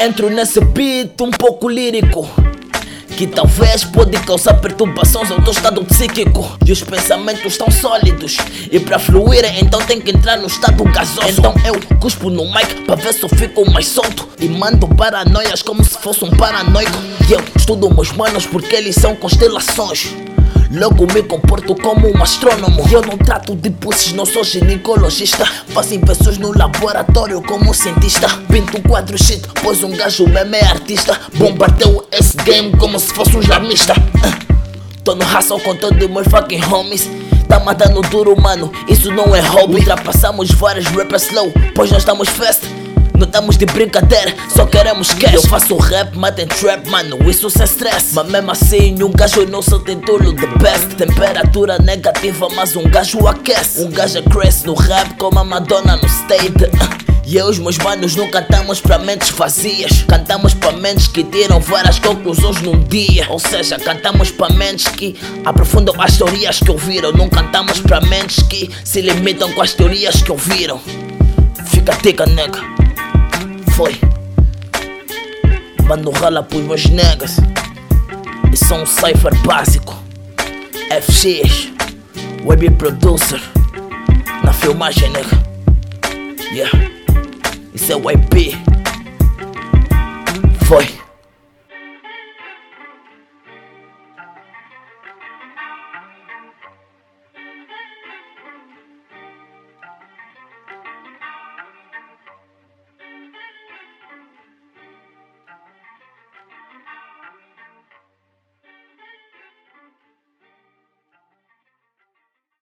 Entro nesse beat um pouco lírico. Que talvez pode causar perturbações ao teu estado psíquico. E os pensamentos estão sólidos E para fluir então tem que entrar no estado gasoso. Então eu cuspo no mic para ver se eu fico mais solto. E mando paranoias como se fosse um paranoico. E eu estudo meus manos porque eles são constelações Logo me comporto como um astrônomo. Eu não trato de pussies, não sou ginecologista. Faço invenções no laboratório como um cientista. Pinto quadro shit, pois um gajo meme é artista. Bombardeio esse game como se fosse um islamista uh. Tô no hustle com todos meus fucking homies. Tá matando duro, mano, isso não é hobby. Ultrapassamos vários rappers slow, pois nós estamos fast não estamos de brincadeira, só queremos cash. Eu faço rap, matem trap, mano, isso sem stress. Mas mesmo assim, um gajo não tem tudo the best. Temperatura negativa, mas um gajo aquece. Um gajo cresce no rap como a Madonna no state. E eu e os meus manos não cantamos para mentes vazias. Cantamos para mentes que tiram várias conclusões num dia. Ou seja, cantamos para mentes que aprofundam as teorias que ouviram. Não cantamos para mentes que se limitam com as teorias que ouviram. Fica tica, nega foi. Mando rala pros meus negas. E sou um cipher básico. FX, web producer. Na filmagem, nega. Yeah. Isso é o IP.